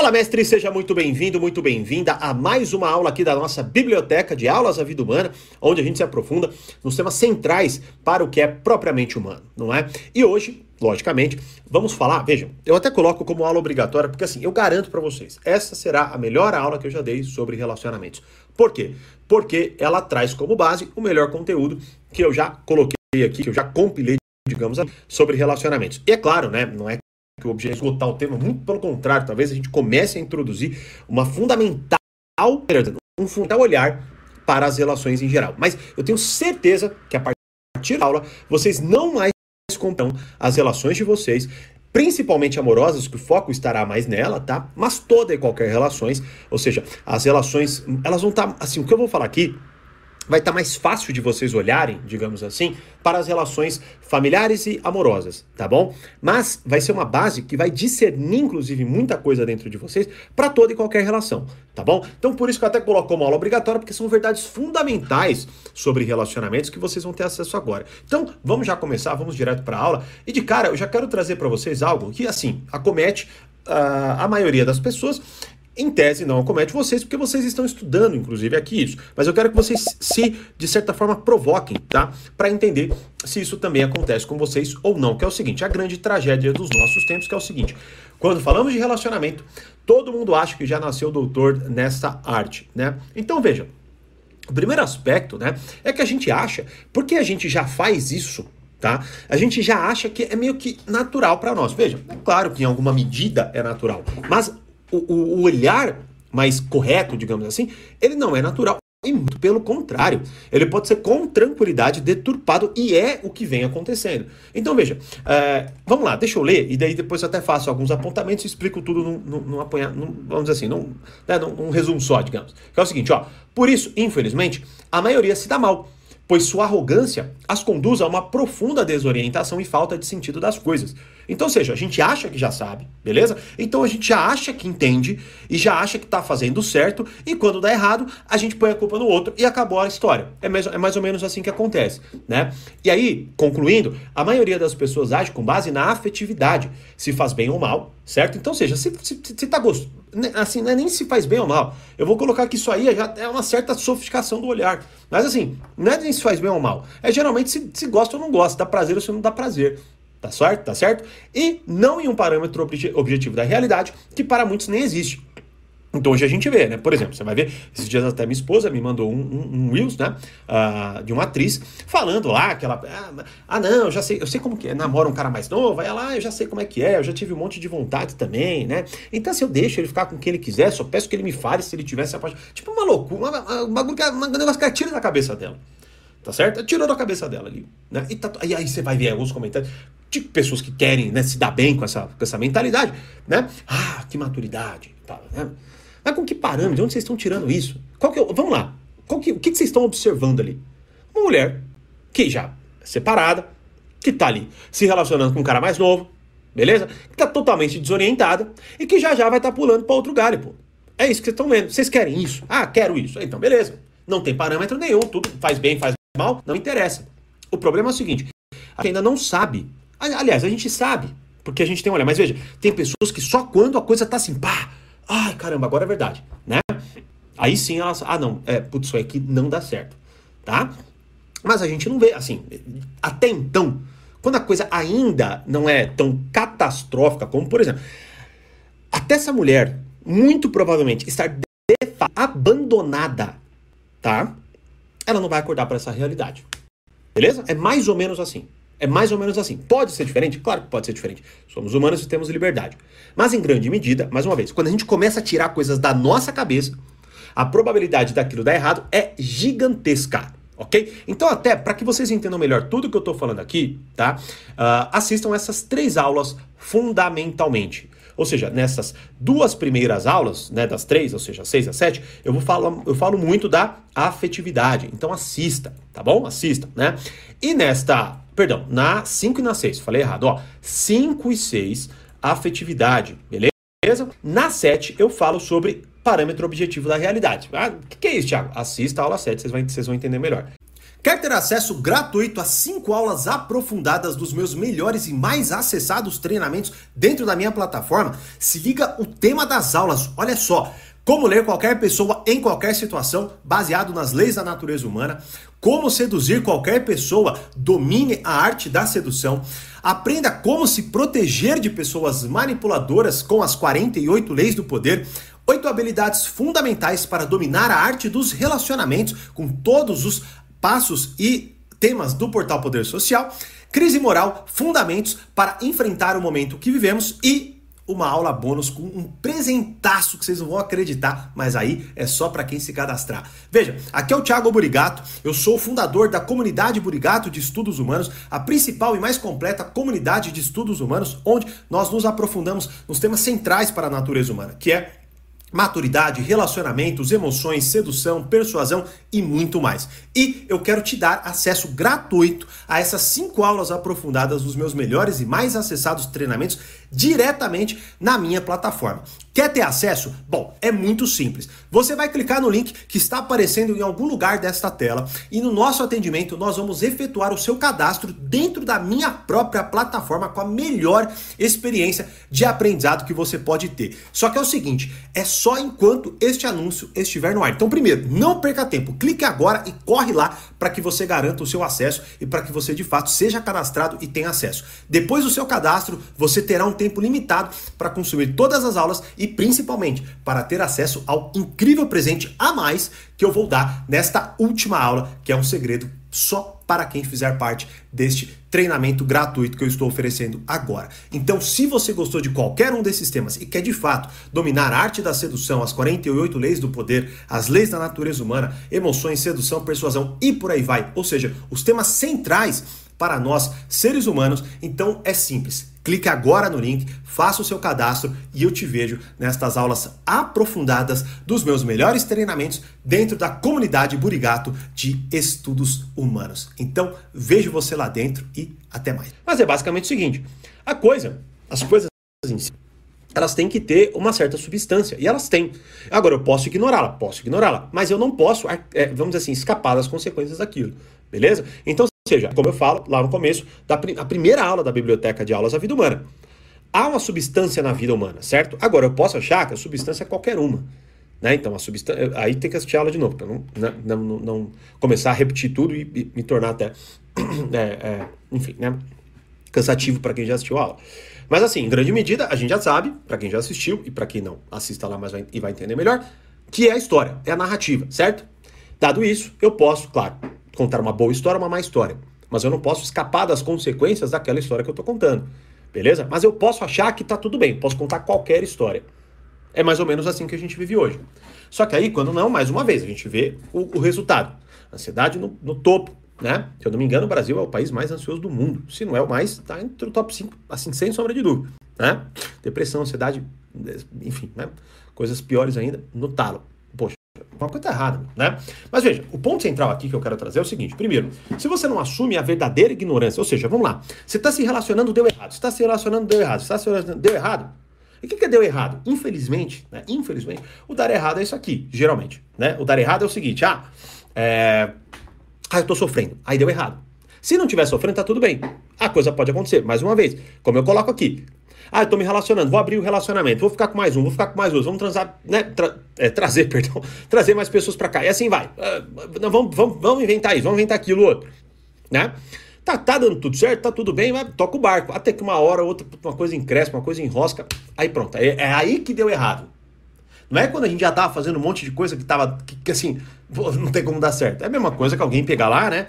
Fala, mestre, seja muito bem-vindo, muito bem-vinda a mais uma aula aqui da nossa biblioteca de aulas da vida humana, onde a gente se aprofunda nos temas centrais para o que é propriamente humano, não é? E hoje, logicamente, vamos falar, vejam, eu até coloco como aula obrigatória, porque assim, eu garanto para vocês, essa será a melhor aula que eu já dei sobre relacionamentos. Por quê? Porque ela traz como base o melhor conteúdo que eu já coloquei aqui, que eu já compilei, digamos, sobre relacionamentos. E é claro, né, não é que o objetivo é esgotar o tema, muito pelo contrário, talvez a gente comece a introduzir uma fundamental, um fundamental olhar para as relações em geral. Mas eu tenho certeza que a partir da aula vocês não mais comprarão as relações de vocês, principalmente amorosas, que o foco estará mais nela, tá? Mas toda e qualquer relações, ou seja, as relações, elas vão estar, assim, o que eu vou falar aqui vai estar tá mais fácil de vocês olharem, digamos assim, para as relações familiares e amorosas, tá bom? Mas vai ser uma base que vai discernir, inclusive, muita coisa dentro de vocês para toda e qualquer relação, tá bom? Então, por isso que eu até coloco uma aula obrigatória, porque são verdades fundamentais sobre relacionamentos que vocês vão ter acesso agora. Então, vamos já começar, vamos direto para a aula. E de cara, eu já quero trazer para vocês algo que, assim, acomete uh, a maioria das pessoas em tese não acomete vocês, porque vocês estão estudando, inclusive, aqui isso. Mas eu quero que vocês se, de certa forma, provoquem, tá? Para entender se isso também acontece com vocês ou não. Que é o seguinte, a grande tragédia dos nossos tempos, que é o seguinte. Quando falamos de relacionamento, todo mundo acha que já nasceu doutor nessa arte, né? Então, veja, o primeiro aspecto, né, é que a gente acha, porque a gente já faz isso, tá? A gente já acha que é meio que natural para nós. Veja, é claro que em alguma medida é natural, mas o, o olhar mais correto, digamos assim, ele não é natural. E muito pelo contrário, ele pode ser com tranquilidade deturpado e é o que vem acontecendo. Então veja, é, vamos lá, deixa eu ler e daí depois eu até faço alguns apontamentos e explico tudo num, num, num vamos dizer assim, num, né, num resumo só, digamos. Que é o seguinte, ó, por isso, infelizmente, a maioria se dá mal pois sua arrogância as conduz a uma profunda desorientação e falta de sentido das coisas. Então, ou seja, a gente acha que já sabe, beleza? Então a gente já acha que entende e já acha que está fazendo certo, e quando dá errado, a gente põe a culpa no outro e acabou a história. É mais, é mais ou menos assim que acontece, né? E aí, concluindo, a maioria das pessoas age com base na afetividade, se faz bem ou mal, certo? Então, ou seja, se, se, se tá né, assim, não é nem se faz bem ou mal. Eu vou colocar que isso aí já é uma certa sofisticação do olhar. Mas assim, não é nem se faz bem ou mal. É geralmente se, se gosta ou não gosta, dá prazer ou se não dá prazer. Tá certo? Tá certo? E não em um parâmetro objetivo da realidade, que para muitos nem existe. Então hoje a gente vê, né? Por exemplo, você vai ver, esses dias até minha esposa me mandou um, um, um Reels, né? Uh, de uma atriz falando lá que ela. Ah, ah, não, eu já sei, eu sei como que é. Namora um cara mais novo, aí ela, ah, eu já sei como é que é, eu já tive um monte de vontade também, né? Então, se eu deixo ele ficar com quem ele quiser, só peço que ele me fale se ele tivesse parte. Tipo uma loucura, um bagulho que um negócio que da cabeça dela. Tá certo? Tirou da cabeça dela ali. Né? E, tá, e aí você vai ver alguns comentários de pessoas que querem né, se dar bem com essa, com essa mentalidade, né? Ah, que maturidade. Tá, né? Mas com que parâmetro? De onde vocês estão tirando isso? Qual que é, vamos lá. Qual que, o que, que vocês estão observando ali? Uma mulher que já é separada, que tá ali se relacionando com um cara mais novo, beleza? Que tá totalmente desorientada e que já já vai estar tá pulando para outro galho, pô. É isso que vocês estão vendo. Vocês querem isso? Ah, quero isso. Então, beleza. Não tem parâmetro nenhum, tudo faz bem, faz mal, não interessa. O problema é o seguinte: a gente ainda não sabe. Aliás, a gente sabe, porque a gente tem olhar. Mas veja, tem pessoas que só quando a coisa tá assim, pá, Ai, caramba, agora é verdade, né? Aí sim elas, ah não, é, putz, isso aqui não dá certo, tá? Mas a gente não vê, assim, até então, quando a coisa ainda não é tão catastrófica como, por exemplo, até essa mulher, muito provavelmente, estar abandonada, tá? Ela não vai acordar para essa realidade. Beleza? É mais ou menos assim. É mais ou menos assim. Pode ser diferente? Claro que pode ser diferente. Somos humanos e temos liberdade. Mas em grande medida, mais uma vez, quando a gente começa a tirar coisas da nossa cabeça, a probabilidade daquilo dar errado é gigantesca. Ok? Então, até para que vocês entendam melhor tudo que eu estou falando aqui, tá? Uh, assistam essas três aulas fundamentalmente. Ou seja, nessas duas primeiras aulas, né, das três, ou seja, seis a sete, eu vou falar, eu falo muito da afetividade. Então assista, tá bom? Assista, né? E nesta, perdão, na 5 e na 6, falei errado, ó. 5 e 6, afetividade, beleza? Na 7 eu falo sobre parâmetro objetivo da realidade. Ah, o que, que é isso, Thiago? Assista a aula 7, vocês vão, vocês vão entender melhor. Quer ter acesso gratuito a cinco aulas aprofundadas dos meus melhores e mais acessados treinamentos dentro da minha plataforma? Se liga o tema das aulas, olha só. Como ler qualquer pessoa em qualquer situação, baseado nas leis da natureza humana. Como seduzir qualquer pessoa, domine a arte da sedução. Aprenda como se proteger de pessoas manipuladoras com as 48 leis do poder. Oito habilidades fundamentais para dominar a arte dos relacionamentos com todos os passos e temas do portal Poder Social, crise moral, fundamentos para enfrentar o momento que vivemos e uma aula bônus com um presentaço que vocês não vão acreditar, mas aí é só para quem se cadastrar. Veja, aqui é o Thiago Burigato, eu sou o fundador da comunidade Burigato de Estudos Humanos, a principal e mais completa comunidade de estudos humanos, onde nós nos aprofundamos nos temas centrais para a natureza humana, que é maturidade, relacionamentos, emoções, sedução, persuasão e muito mais. E eu quero te dar acesso gratuito a essas cinco aulas aprofundadas dos meus melhores e mais acessados treinamentos diretamente na minha plataforma. Quer ter acesso? Bom, é muito simples. Você vai clicar no link que está aparecendo em algum lugar desta tela e no nosso atendimento nós vamos efetuar o seu cadastro dentro da minha própria plataforma com a melhor experiência de aprendizado que você pode ter. Só que é o seguinte, é só enquanto este anúncio estiver no ar. Então, primeiro, não perca tempo, clique agora e corre lá para que você garanta o seu acesso e para que você de fato seja cadastrado e tenha acesso. Depois do seu cadastro, você terá um tempo limitado para consumir todas as aulas e principalmente para ter acesso ao incrível presente a mais que eu vou dar nesta última aula, que é um segredo só para quem fizer parte deste treinamento gratuito que eu estou oferecendo agora. Então, se você gostou de qualquer um desses temas e quer de fato dominar a arte da sedução, as 48 leis do poder, as leis da natureza humana, emoções, sedução, persuasão e por aí vai, ou seja, os temas centrais para nós, seres humanos, então é simples. Clique agora no link, faça o seu cadastro e eu te vejo nestas aulas aprofundadas dos meus melhores treinamentos dentro da comunidade Burigato de Estudos Humanos. Então, vejo você lá dentro e até mais. Mas é basicamente o seguinte: a coisa, as coisas em si, elas têm que ter uma certa substância. E elas têm. Agora, eu posso ignorá-la, posso ignorá-la, mas eu não posso, é, vamos dizer assim, escapar das consequências daquilo. Beleza? Então, seja, como eu falo lá no começo, da a primeira aula da Biblioteca de Aulas da Vida Humana. Há uma substância na vida humana, certo? Agora, eu posso achar que a substância é qualquer uma. Né? Então, a substância. Aí tem que assistir a aula de novo, para não, né, não, não, não, começar a repetir tudo e, e me tornar até. é, é, enfim, né? Cansativo para quem já assistiu a aula. Mas, assim, em grande medida, a gente já sabe, para quem já assistiu e para quem não, assista lá mas vai, e vai entender melhor, que é a história, é a narrativa, certo? Dado isso, eu posso, claro, contar uma boa história, uma má história. Mas eu não posso escapar das consequências daquela história que eu estou contando. Beleza? Mas eu posso achar que está tudo bem, posso contar qualquer história. É mais ou menos assim que a gente vive hoje. Só que aí, quando não, mais uma vez, a gente vê o, o resultado. Ansiedade no, no, topo, né? Se eu não me engano, o Brasil é o país mais ansioso do mundo. Se não é o mais, está entre o top 5, assim, sem sombra de dúvida. Né? Depressão, ansiedade, enfim, né? coisas piores ainda no talo. Uma coisa tá errada, né? Mas veja, o ponto central aqui que eu quero trazer é o seguinte: primeiro, se você não assume a verdadeira ignorância, ou seja, vamos lá, você está se relacionando, deu errado, você está se relacionando, deu errado, você está se relacionando, deu errado. E o que, que é deu errado? Infelizmente, né? Infelizmente, o dar errado é isso aqui, geralmente, né? O dar errado é o seguinte: ah, é... ah eu tô sofrendo, aí deu errado. Se não estiver sofrendo, tá tudo bem. A coisa pode acontecer, mais uma vez, como eu coloco aqui, ah, eu tô me relacionando, vou abrir o relacionamento, vou ficar com mais um, vou ficar com mais dois, vamos transar, né? Tra é, trazer, perdão, trazer mais pessoas para cá. E assim vai. Uh, vamos, vamos, vamos inventar isso, vamos inventar aquilo outro. Né? Tá, tá dando tudo certo, tá tudo bem, mas toca o barco. Até que uma hora, outra, uma coisa encrespa, uma coisa enrosca. Aí pronto. É, é aí que deu errado. Não é quando a gente já tava fazendo um monte de coisa que tava. que, que assim, não tem como dar certo. É a mesma coisa que alguém pegar lá, né?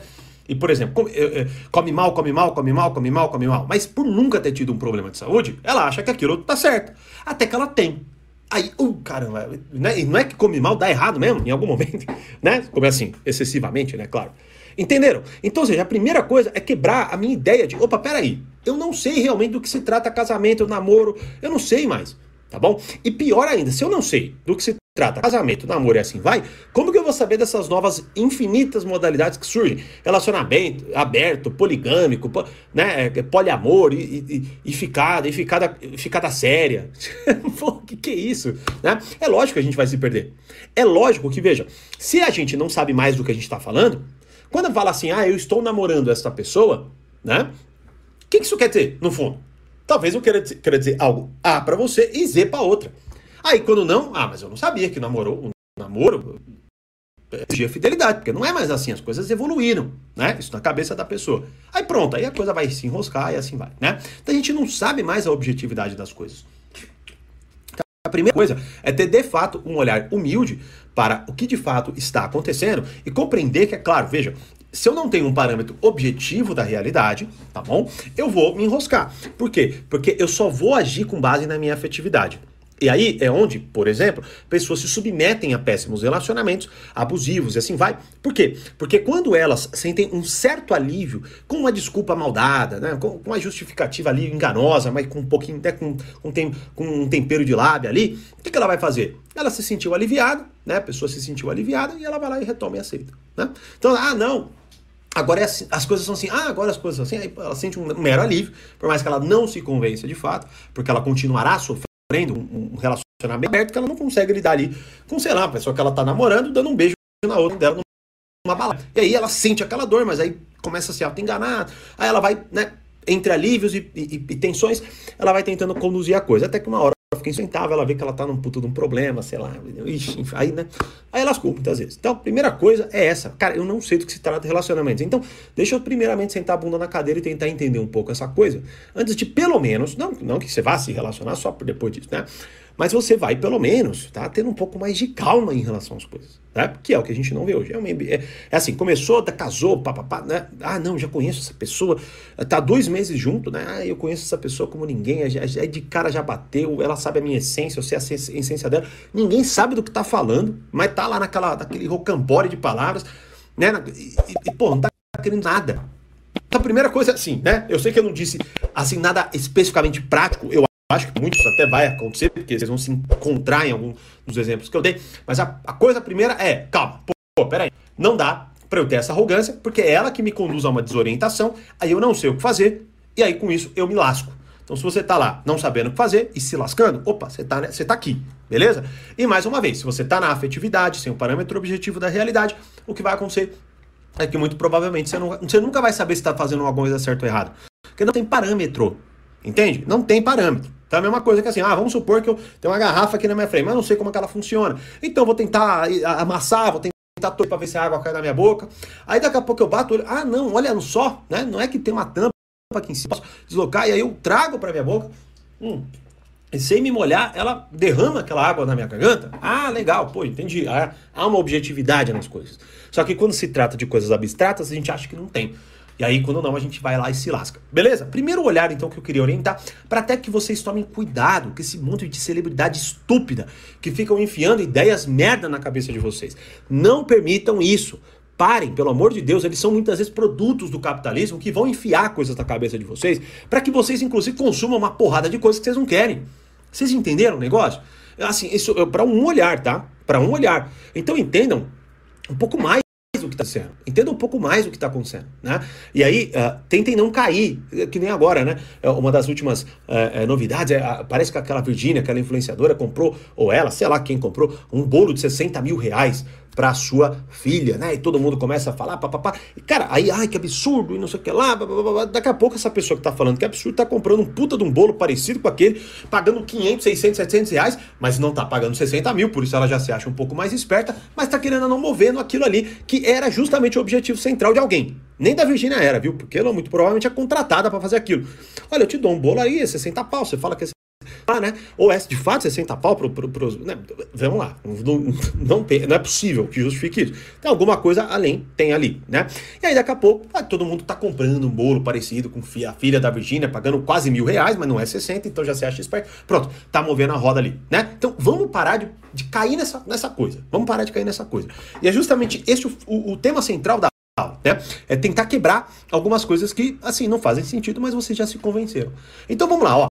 E, por exemplo, come, eh, eh, come, mal, come mal, come mal, come mal, come mal. Mas por nunca ter tido um problema de saúde, ela acha que aquilo tá certo. Até que ela tem. Aí, uh, caramba, né? não é que come mal dá errado mesmo, em algum momento, né? Como é assim, excessivamente, né? Claro. Entenderam? Então, ou seja, a primeira coisa é quebrar a minha ideia de, opa, peraí, eu não sei realmente do que se trata casamento, namoro, eu não sei mais, tá bom? E pior ainda, se eu não sei do que se trata casamento, namoro e assim vai, como que eu vou saber dessas novas infinitas modalidades que surgem? Relacionamento aberto, poligâmico, né, é, poliamor e, e, e ficada, e ficada, ficada séria. O que, que é isso? Né? É lógico que a gente vai se perder. É lógico que, veja, se a gente não sabe mais do que a gente está falando, Quando fala assim, ah, eu estou namorando essa pessoa, né? O que isso quer dizer, no fundo? Talvez eu queira queira dizer algo A para você e Z para outra. Aí quando não, ah, mas eu não sabia que namorou, um namoro exigia fidelidade, porque não é mais assim, as coisas evoluíram, né? Isso na cabeça da pessoa. Aí pronto, aí a coisa vai se enroscar e assim vai, né? Então a gente não sabe mais a objetividade das coisas. Então, a primeira coisa é ter de fato um olhar humilde para o que de fato está acontecendo e compreender que, é claro, veja, se eu não tenho um parâmetro objetivo da realidade, tá bom? Eu vou me enroscar. Por quê? Porque eu só vou agir com base na minha afetividade. E aí é onde, por exemplo, pessoas se submetem a péssimos relacionamentos abusivos e assim vai. Por quê? Porque quando elas sentem um certo alívio com uma desculpa maldada, né, com, uma justificativa ali enganosa, mas com um pouquinho, até com, com, tem, com um tempero de lábia ali, o que, que ela vai fazer? Ela se sentiu aliviada, né? A pessoa se sentiu aliviada e ela vai lá e retoma e aceita. Né? Então, ah, não, Agora é assim, as coisas são assim, ah, agora as coisas são assim, aí ela sente um mero alívio, por mais que ela não se convença de fato, porque ela continuará sofrendo um, um relacionamento aberto que ela não consegue lidar ali com, sei lá, a pessoa que ela tá namorando, dando um beijo na outra dela numa balada. E aí ela sente aquela dor, mas aí começa a se auto-enganar, aí ela vai, né, entre alívios e, e, e, tensões, ela vai tentando conduzir a coisa, até que uma hora fica insustentável, ela vê que ela tá num puto de um problema, sei lá, ixi, aí, né, aí ela lascou muitas vezes. Então, primeira coisa é essa, cara, eu não sei do que se trata relacionamentos, então, deixa eu primeiramente sentar a bunda na cadeira e tentar entender um pouco essa coisa, antes de pelo menos, não, não que você vá se relacionar só depois disso, né, mas você vai, pelo menos, tá, tendo um pouco mais de calma em relação às coisas. Né? Que é o que a gente não vê hoje. É, uma, é, é assim, começou, casou, papapá, né? Ah, não, já conheço essa pessoa, tá dois meses junto, né? Ah, eu conheço essa pessoa como ninguém, é de cara já bateu, ela sabe a minha essência, eu sei a essência dela. Ninguém sabe do que tá falando, mas tá lá naquela, naquele rocambore de palavras, né? E, e, pô, não tá querendo nada. Então, a primeira coisa, assim, né? Eu sei que eu não disse, assim, nada especificamente prático, eu acho que muitos até vai acontecer, porque vocês vão se encontrar em algum dos exemplos que eu dei. Mas a, a coisa primeira é, calma, pô, peraí, não dá para eu ter essa arrogância, porque é ela que me conduz a uma desorientação, aí eu não sei o que fazer, e aí com isso eu me lasco. Então, se você tá lá não sabendo o que fazer e se lascando, opa, você tá, você tá aqui, beleza? E mais uma vez, se você tá na afetividade, sem o parâmetro objetivo da realidade, o que vai acontecer é que muito provavelmente você, não, você nunca vai saber se está fazendo alguma coisa certa ou errada. Porque não tem parâmetro. Entende? Não tem parâmetro. É a mesma coisa que assim, ah, vamos supor que eu tenho uma garrafa aqui na minha frente, mas não sei como é que ela funciona. Então vou tentar amassar, vou tentar torcer para ver se a água cai na minha boca. Aí daqui a pouco eu bato, olho, ah, não, olha só, né? Não é que tem uma tampa aqui em cima, posso deslocar e aí eu trago para minha boca. Hum, e sem me molhar, ela derrama aquela água na minha garganta. Ah, legal, pô, entendi. Há uma objetividade nas coisas. Só que quando se trata de coisas abstratas, a gente acha que não tem. E aí, quando não, a gente vai lá e se lasca. Beleza? Primeiro olhar, então, que eu queria orientar, para até que vocês tomem cuidado com esse monte de celebridade estúpida que ficam enfiando ideias merda na cabeça de vocês. Não permitam isso. Parem, pelo amor de Deus, eles são muitas vezes produtos do capitalismo que vão enfiar coisas na cabeça de vocês, para que vocês, inclusive, consumam uma porrada de coisas que vocês não querem. Vocês entenderam o negócio? Assim, isso é para um olhar, tá? Para um olhar. Então entendam um pouco mais que está acontecendo. Entenda um pouco mais o que está acontecendo. Né? E aí, uh, tentem não cair, que nem agora, né? É uma das últimas uh, novidades, é, parece que aquela Virgínia, aquela influenciadora, comprou, ou ela, sei lá quem comprou, um bolo de 60 mil reais para sua filha, né? E todo mundo começa a falar, papapá. E, cara, aí, ai, que absurdo, e não sei o que lá. Daqui a pouco essa pessoa que tá falando que é absurdo tá comprando um puta de um bolo parecido com aquele, pagando 500, 600, 700 reais, mas não tá pagando 60 mil, por isso ela já se acha um pouco mais esperta, mas tá querendo não movendo aquilo ali, que era justamente o objetivo central de alguém. Nem da Virgínia era, viu? Porque ela muito provavelmente é contratada para fazer aquilo. Olha, eu te dou um bolo aí, 60 pau, você fala que é né? Ou é de fato 60 pau pro, pro, pro né? Vamos lá, não, não, não é possível que justifique isso. Tem alguma coisa além, tem ali, né? E aí daqui a pouco, ah, todo mundo tá comprando um bolo parecido com a filha da Virgínia, pagando quase mil reais, mas não é 60, então já se acha esperto. Pronto, tá movendo a roda ali, né? Então vamos parar de, de cair nessa, nessa coisa. Vamos parar de cair nessa coisa. E é justamente esse o, o, o tema central da né? É tentar quebrar algumas coisas que, assim, não fazem sentido, mas vocês já se convenceram. Então vamos lá, ó.